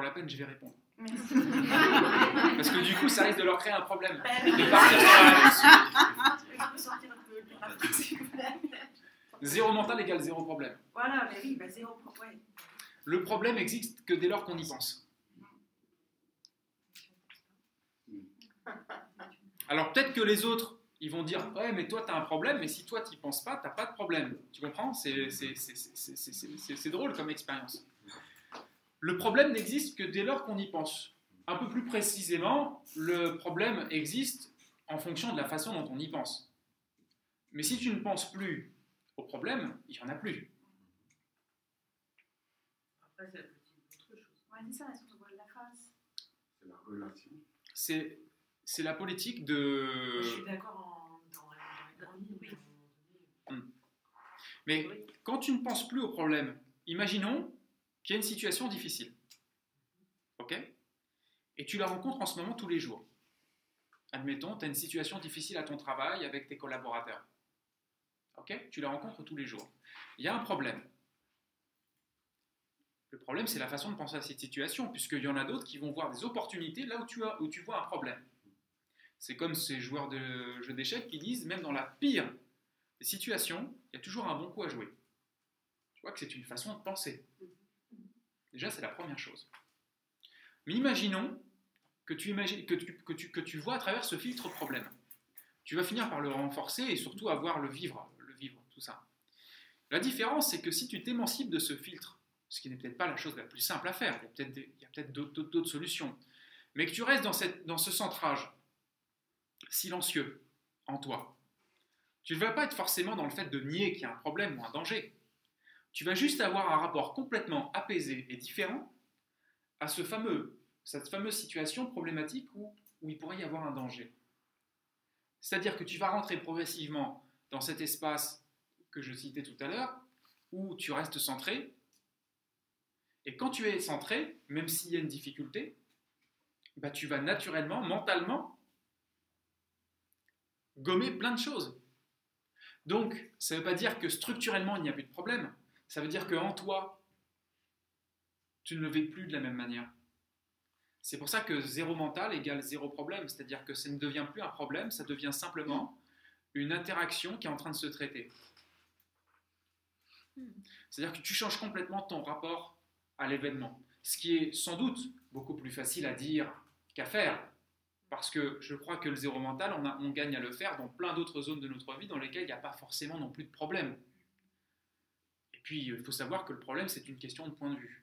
pour la peine, je vais répondre. Merci. Parce que du coup, ça risque de leur créer un problème. Bah. De partir sur la. Zéro mental égale zéro problème. Voilà, mais oui, bah zéro pro- ouais. Le problème existe que dès lors qu'on y pense. Alors peut-être que les autres, ils vont dire Ouais, mais toi, tu as un problème, mais si toi, tu n'y penses pas, tu n'as pas de problème. Tu comprends? C'est drôle comme expérience. Le problème n'existe que dès lors qu'on y pense. Un peu plus précisément, le problème existe en fonction de la façon dont on y pense. Mais si tu ne penses plus au problème, il n'y en a plus. Après, c'est la politique de la face C'est la relation. C'est c'est la politique Je de. suis d'accord en- dans la grande ligne, mais quand tu ne penses plus au problème, imaginons qu'il y a une situation difficile. Ok? Et tu la rencontres en ce moment tous les jours. Admettons, tu as une situation difficile à ton travail avec tes collaborateurs. Ok? Tu la rencontres tous les jours. Il y a un problème. Le problème, c'est la façon de penser à cette situation, puisqu'il y en a d'autres qui vont voir des opportunités là où tu, où tu vois un problème. C'est comme ces joueurs de jeux d'échecs qui disent, même dans la pire des situations, il y a toujours un bon coup à jouer. Tu vois que c'est une façon de penser. Déjà, c'est la première chose. Mais imaginons que tu, vois à travers ce filtre problème. Tu vas finir par le renforcer et surtout avoir le vivre, le vivre, tout ça. La différence, c'est que si tu t'émancipes de ce filtre, ce qui n'est peut-être pas la chose la plus simple à faire, il y a peut-être, d'autres, solutions, mais que tu restes dans, dans ce centrage silencieux en toi, tu ne vas pas être forcément dans le fait de nier qu'il y a un problème ou un danger. Tu vas juste avoir un rapport complètement apaisé et différent à cette fameuse situation problématique où, où il pourrait y avoir un danger. C'est-à-dire que tu vas rentrer progressivement dans cet espace que je citais tout à l'heure, où tu restes centré, et quand tu es centré, même s'il y a une difficulté, bah, tu vas naturellement, mentalement, gommer plein de choses. Donc, ça ne veut pas dire que structurellement, il n'y a plus de problème. Ça veut dire qu'en toi, tu ne le vis plus de la même manière. C'est pour ça que zéro mental égale zéro problème. C'est-à-dire que ça ne devient plus un problème, ça devient simplement une interaction qui est en train de se traiter. C'est-à-dire que tu changes complètement ton rapport à l'événement. Ce qui est sans doute beaucoup plus facile à dire qu'à faire. Parce que je crois que le zéro mental, on, on gagne à le faire dans plein d'autres zones de notre vie dans lesquelles il n'y a pas forcément non plus de problème. Puis, il faut savoir que le problème, c'est une question de point de vue.